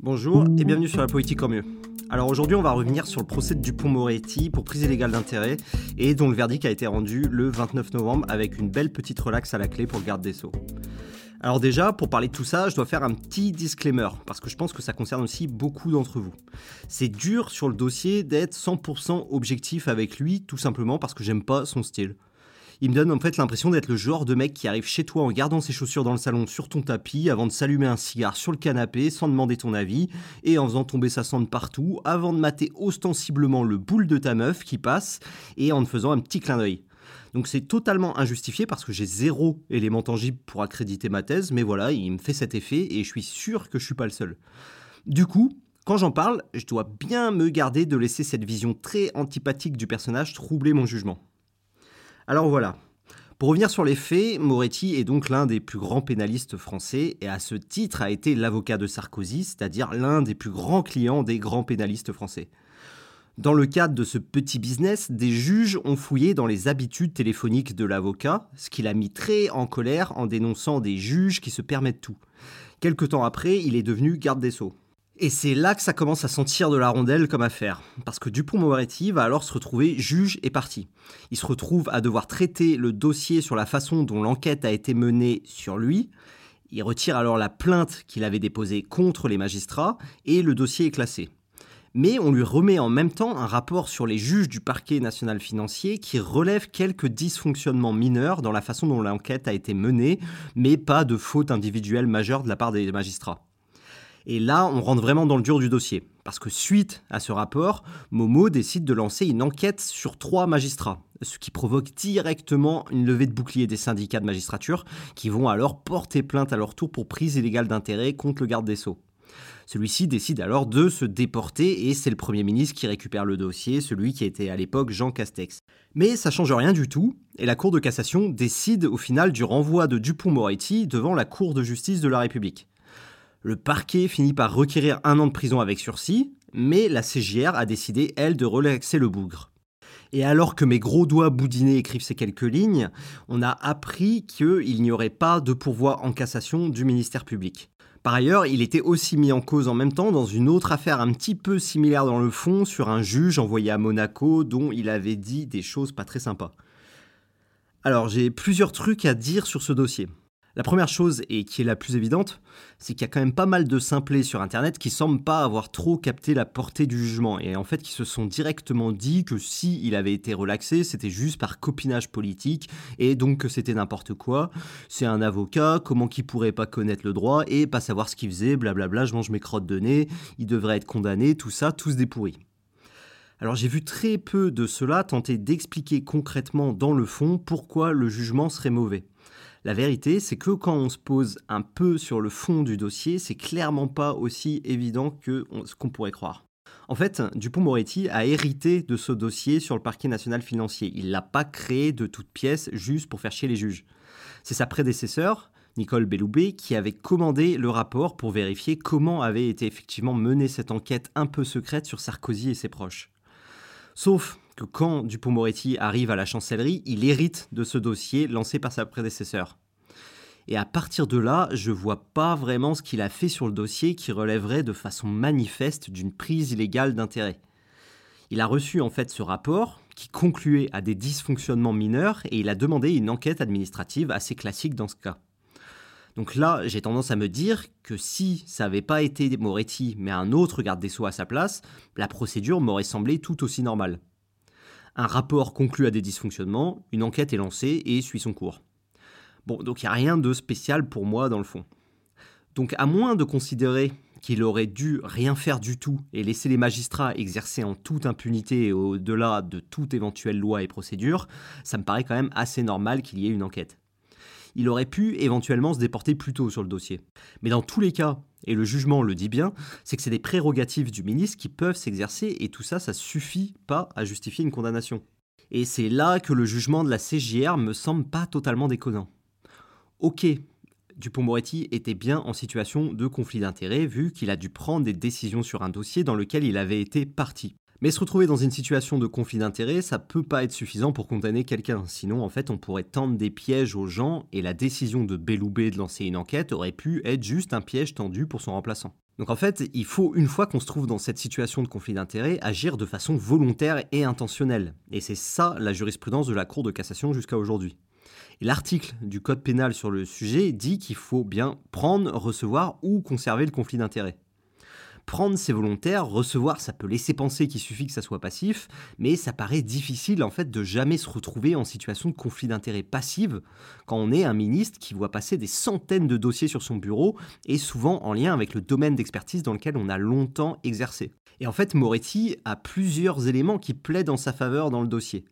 Bonjour et bienvenue sur la politique en mieux. Alors aujourd'hui, on va revenir sur le procès de Dupont-Moretti pour prise illégale d'intérêt et dont le verdict a été rendu le 29 novembre avec une belle petite relaxe à la clé pour le garde des Sceaux. Alors déjà, pour parler de tout ça, je dois faire un petit disclaimer, parce que je pense que ça concerne aussi beaucoup d'entre vous. C'est dur sur le dossier d'être 100% objectif avec lui, tout simplement parce que j'aime pas son style. Il me donne en fait l'impression d'être le genre de mec qui arrive chez toi en gardant ses chaussures dans le salon sur ton tapis avant de s'allumer un cigare sur le canapé sans demander ton avis et en faisant tomber sa cendre partout avant de mater ostensiblement le boule de ta meuf qui passe et en te faisant un petit clin d'œil. Donc c'est totalement injustifié parce que j'ai zéro élément tangible pour accréditer ma thèse, mais voilà, il me fait cet effet et je suis sûr que je suis pas le seul. Du coup, quand j'en parle, je dois bien me garder de laisser cette vision très antipathique du personnage troubler mon jugement. Alors voilà. Pour revenir sur les faits, Moretti est donc l'un des plus grands pénalistes français et à ce titre a été l'avocat de Sarkozy, c'est-à-dire l'un des plus grands clients des grands pénalistes français. Dans le cadre de ce petit business, des juges ont fouillé dans les habitudes téléphoniques de l'avocat, ce qui l'a mis très en colère en dénonçant des juges qui se permettent tout. Quelque temps après, il est devenu garde des sceaux. Et c'est là que ça commence à sentir de la rondelle comme affaire, parce que Dupont-Moretti va alors se retrouver juge et parti. Il se retrouve à devoir traiter le dossier sur la façon dont l'enquête a été menée sur lui. Il retire alors la plainte qu'il avait déposée contre les magistrats et le dossier est classé. Mais on lui remet en même temps un rapport sur les juges du parquet national financier qui relève quelques dysfonctionnements mineurs dans la façon dont l'enquête a été menée, mais pas de faute individuelle majeure de la part des magistrats. Et là, on rentre vraiment dans le dur du dossier. Parce que suite à ce rapport, Momo décide de lancer une enquête sur trois magistrats, ce qui provoque directement une levée de bouclier des syndicats de magistrature, qui vont alors porter plainte à leur tour pour prise illégale d'intérêt contre le garde des sceaux. Celui-ci décide alors de se déporter et c'est le Premier ministre qui récupère le dossier, celui qui était à l'époque Jean Castex. Mais ça change rien du tout, et la Cour de cassation décide au final du renvoi de Dupont-Moretti devant la Cour de justice de la République. Le parquet finit par requérir un an de prison avec sursis, mais la CJR a décidé, elle, de relaxer le bougre. Et alors que mes gros doigts boudinés écrivent ces quelques lignes, on a appris qu'il n'y aurait pas de pourvoi en cassation du ministère public. Par ailleurs, il était aussi mis en cause en même temps dans une autre affaire un petit peu similaire dans le fond sur un juge envoyé à Monaco dont il avait dit des choses pas très sympas. Alors j'ai plusieurs trucs à dire sur ce dossier. La première chose, et qui est la plus évidente, c'est qu'il y a quand même pas mal de simplés sur Internet qui semblent pas avoir trop capté la portée du jugement, et en fait qui se sont directement dit que si il avait été relaxé, c'était juste par copinage politique, et donc que c'était n'importe quoi. C'est un avocat, comment qu'il pourrait pas connaître le droit et pas savoir ce qu'il faisait, blablabla, je mange mes crottes de nez, il devrait être condamné, tout ça, tous des pourris. Alors j'ai vu très peu de cela tenter d'expliquer concrètement dans le fond pourquoi le jugement serait mauvais. La vérité, c'est que quand on se pose un peu sur le fond du dossier, c'est clairement pas aussi évident que ce qu'on pourrait croire. En fait, Dupont-Moretti a hérité de ce dossier sur le parquet national financier. Il l'a pas créé de toutes pièces juste pour faire chier les juges. C'est sa prédécesseur, Nicole Belloubet, qui avait commandé le rapport pour vérifier comment avait été effectivement menée cette enquête un peu secrète sur Sarkozy et ses proches. Sauf que quand Dupont-Moretti arrive à la chancellerie, il hérite de ce dossier lancé par sa prédécesseur. Et à partir de là, je vois pas vraiment ce qu'il a fait sur le dossier qui relèverait de façon manifeste d'une prise illégale d'intérêt. Il a reçu en fait ce rapport qui concluait à des dysfonctionnements mineurs et il a demandé une enquête administrative assez classique dans ce cas. Donc là, j'ai tendance à me dire que si ça n'avait pas été Moretti, mais un autre garde des Sceaux à sa place, la procédure m'aurait semblé tout aussi normale. Un rapport conclut à des dysfonctionnements, une enquête est lancée et suit son cours. Bon, donc il n'y a rien de spécial pour moi dans le fond. Donc à moins de considérer qu'il aurait dû rien faire du tout et laisser les magistrats exercer en toute impunité et au-delà de toute éventuelle loi et procédure, ça me paraît quand même assez normal qu'il y ait une enquête il aurait pu éventuellement se déporter plus tôt sur le dossier. Mais dans tous les cas, et le jugement le dit bien, c'est que c'est des prérogatives du ministre qui peuvent s'exercer et tout ça, ça suffit pas à justifier une condamnation. Et c'est là que le jugement de la CJR me semble pas totalement déconnant. Ok, Dupont-Moretti était bien en situation de conflit d'intérêts vu qu'il a dû prendre des décisions sur un dossier dans lequel il avait été parti. Mais se retrouver dans une situation de conflit d'intérêts, ça peut pas être suffisant pour condamner quelqu'un. Sinon, en fait, on pourrait tendre des pièges aux gens et la décision de Belloubet de lancer une enquête aurait pu être juste un piège tendu pour son remplaçant. Donc en fait, il faut, une fois qu'on se trouve dans cette situation de conflit d'intérêts, agir de façon volontaire et intentionnelle. Et c'est ça la jurisprudence de la Cour de cassation jusqu'à aujourd'hui. L'article du Code pénal sur le sujet dit qu'il faut bien prendre, recevoir ou conserver le conflit d'intérêts. Prendre, c'est volontaire, recevoir, ça peut laisser penser qu'il suffit que ça soit passif, mais ça paraît difficile en fait de jamais se retrouver en situation de conflit d'intérêts passive quand on est un ministre qui voit passer des centaines de dossiers sur son bureau et souvent en lien avec le domaine d'expertise dans lequel on a longtemps exercé. Et en fait, Moretti a plusieurs éléments qui plaident en sa faveur dans le dossier.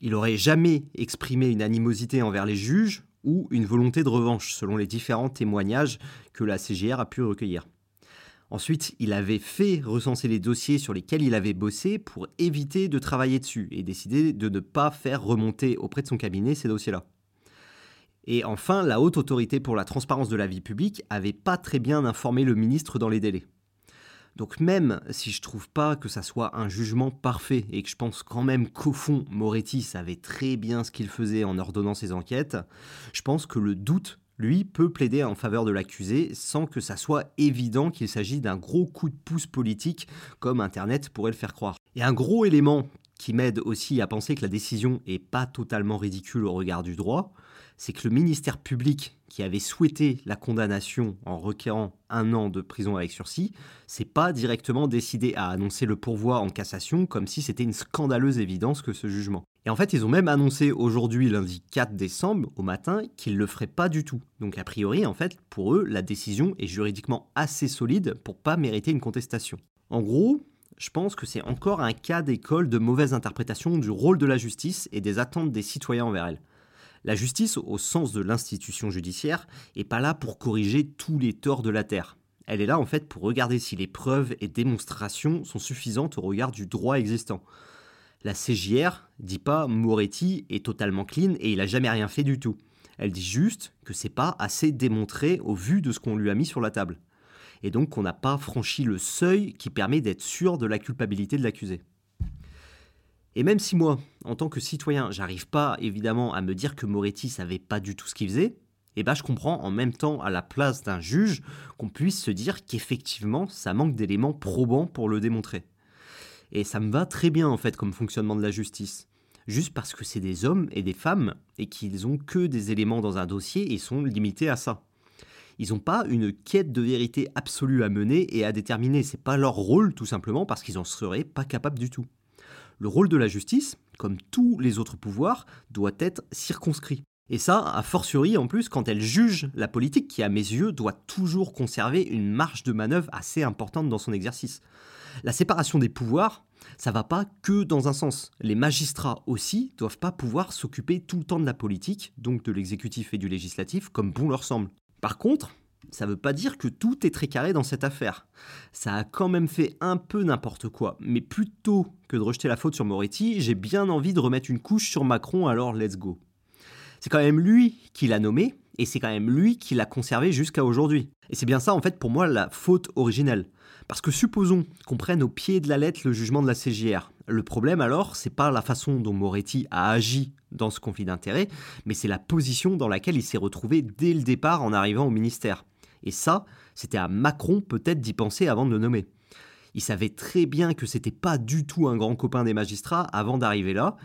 Il aurait jamais exprimé une animosité envers les juges ou une volonté de revanche, selon les différents témoignages que la CGR a pu recueillir. Ensuite, il avait fait recenser les dossiers sur lesquels il avait bossé pour éviter de travailler dessus et décider de ne pas faire remonter auprès de son cabinet ces dossiers-là. Et enfin, la haute autorité pour la transparence de la vie publique avait pas très bien informé le ministre dans les délais. Donc même si je trouve pas que ça soit un jugement parfait et que je pense quand même qu'au fond Moretti savait très bien ce qu'il faisait en ordonnant ses enquêtes, je pense que le doute lui, peut plaider en faveur de l'accusé sans que ça soit évident qu'il s'agit d'un gros coup de pouce politique comme Internet pourrait le faire croire. Et un gros élément qui m'aide aussi à penser que la décision est pas totalement ridicule au regard du droit, c'est que le ministère public qui avait souhaité la condamnation en requérant un an de prison avec sursis, s'est pas directement décidé à annoncer le pourvoi en cassation comme si c'était une scandaleuse évidence que ce jugement. Et en fait, ils ont même annoncé aujourd'hui, lundi 4 décembre, au matin, qu'ils le feraient pas du tout. Donc a priori, en fait, pour eux, la décision est juridiquement assez solide pour pas mériter une contestation. En gros, je pense que c'est encore un cas d'école de mauvaise interprétation du rôle de la justice et des attentes des citoyens envers elle. La justice, au sens de l'institution judiciaire, est pas là pour corriger tous les torts de la Terre. Elle est là en fait pour regarder si les preuves et démonstrations sont suffisantes au regard du droit existant. La CJR dit pas Moretti est totalement clean et il a jamais rien fait du tout. Elle dit juste que c'est pas assez démontré au vu de ce qu'on lui a mis sur la table. Et donc qu'on n'a pas franchi le seuil qui permet d'être sûr de la culpabilité de l'accusé. Et même si moi, en tant que citoyen, j'arrive pas évidemment à me dire que Moretti savait pas du tout ce qu'il faisait, eh ben je comprends en même temps à la place d'un juge qu'on puisse se dire qu'effectivement ça manque d'éléments probants pour le démontrer. Et ça me va très bien en fait comme fonctionnement de la justice. Juste parce que c'est des hommes et des femmes et qu'ils ont que des éléments dans un dossier et sont limités à ça. Ils n'ont pas une quête de vérité absolue à mener et à déterminer. C'est pas leur rôle tout simplement parce qu'ils en seraient pas capables du tout. Le rôle de la justice, comme tous les autres pouvoirs, doit être circonscrit. Et ça, a fortiori en plus quand elle juge la politique qui, à mes yeux, doit toujours conserver une marge de manœuvre assez importante dans son exercice. La séparation des pouvoirs, ça va pas que dans un sens. Les magistrats aussi doivent pas pouvoir s'occuper tout le temps de la politique, donc de l'exécutif et du législatif, comme bon leur semble. Par contre, ça veut pas dire que tout est très carré dans cette affaire. Ça a quand même fait un peu n'importe quoi, mais plutôt que de rejeter la faute sur Moretti, j'ai bien envie de remettre une couche sur Macron, alors let's go. C'est quand même lui qui l'a nommé, et c'est quand même lui qui l'a conservé jusqu'à aujourd'hui. Et c'est bien ça en fait pour moi la faute originelle. Parce que supposons qu'on prenne au pied de la lettre le jugement de la CJR. Le problème alors, c'est pas la façon dont Moretti a agi dans ce conflit d'intérêts, mais c'est la position dans laquelle il s'est retrouvé dès le départ en arrivant au ministère. Et ça, c'était à Macron peut-être d'y penser avant de le nommer. Il savait très bien que c'était pas du tout un grand copain des magistrats avant d'arriver là.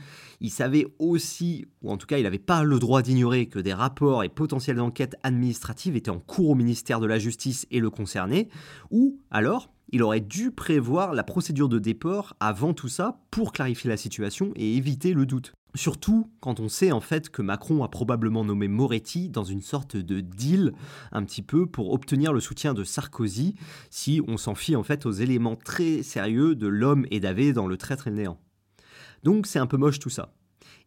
Il savait aussi, ou en tout cas il n'avait pas le droit d'ignorer que des rapports et potentielles enquêtes administratives étaient en cours au ministère de la Justice et le concernaient, ou alors il aurait dû prévoir la procédure de déport avant tout ça pour clarifier la situation et éviter le doute. Surtout quand on sait en fait que Macron a probablement nommé Moretti dans une sorte de deal un petit peu pour obtenir le soutien de Sarkozy si on s'en fie en fait aux éléments très sérieux de l'homme et d'Avé dans le traître et le néant. Donc c'est un peu moche tout ça.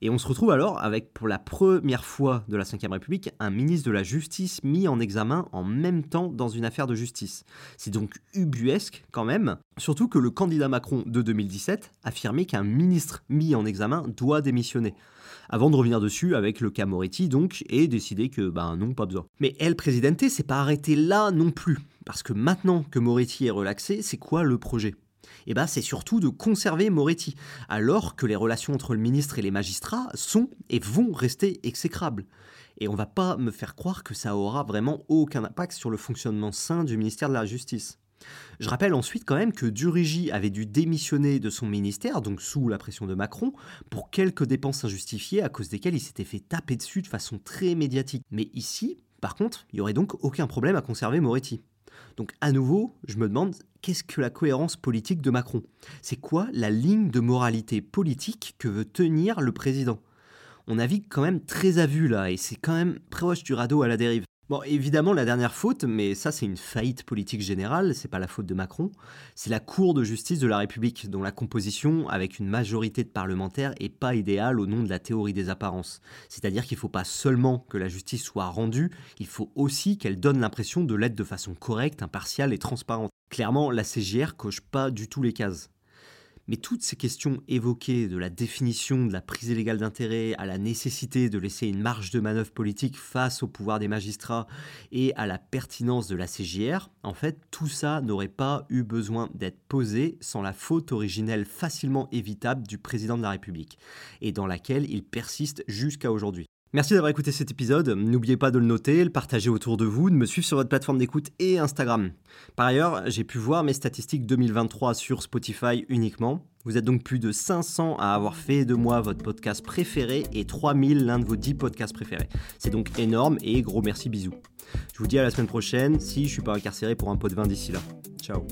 Et on se retrouve alors avec, pour la première fois de la Ve République, un ministre de la Justice mis en examen en même temps dans une affaire de justice. C'est donc ubuesque quand même, surtout que le candidat Macron de 2017 affirmait qu'un ministre mis en examen doit démissionner. Avant de revenir dessus avec le cas Moretti donc, et décider que ben non, pas besoin. Mais El Presidente s'est pas arrêté là non plus, parce que maintenant que Moretti est relaxé, c'est quoi le projet? Eh ben, c'est surtout de conserver Moretti, alors que les relations entre le ministre et les magistrats sont et vont rester exécrables. Et on va pas me faire croire que ça aura vraiment aucun impact sur le fonctionnement sain du ministère de la Justice. Je rappelle ensuite quand même que Durugy avait dû démissionner de son ministère, donc sous la pression de Macron, pour quelques dépenses injustifiées à cause desquelles il s'était fait taper dessus de façon très médiatique. Mais ici, par contre, il n'y aurait donc aucun problème à conserver Moretti. Donc à nouveau, je me demande qu'est-ce que la cohérence politique de Macron? C'est quoi la ligne de moralité politique que veut tenir le président? On navigue quand même très à vue là, et c'est quand même proche du radeau à la dérive. Bon, évidemment, la dernière faute, mais ça c'est une faillite politique générale, c'est pas la faute de Macron, c'est la Cour de justice de la République, dont la composition, avec une majorité de parlementaires, est pas idéale au nom de la théorie des apparences. C'est-à-dire qu'il faut pas seulement que la justice soit rendue, il faut aussi qu'elle donne l'impression de l'être de façon correcte, impartiale et transparente. Clairement, la CGR coche pas du tout les cases. Mais toutes ces questions évoquées, de la définition de la prise illégale d'intérêt à la nécessité de laisser une marge de manœuvre politique face au pouvoir des magistrats et à la pertinence de la CJR, en fait, tout ça n'aurait pas eu besoin d'être posé sans la faute originelle facilement évitable du président de la République, et dans laquelle il persiste jusqu'à aujourd'hui. Merci d'avoir écouté cet épisode. N'oubliez pas de le noter, le partager autour de vous, de me suivre sur votre plateforme d'écoute et Instagram. Par ailleurs, j'ai pu voir mes statistiques 2023 sur Spotify uniquement. Vous êtes donc plus de 500 à avoir fait de moi votre podcast préféré et 3000 l'un de vos 10 podcasts préférés. C'est donc énorme et gros merci bisous. Je vous dis à la semaine prochaine si je suis pas incarcéré pour un pot de vin d'ici là. Ciao.